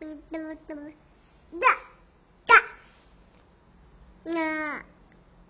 嘟嘟嘟，哒哒，呢。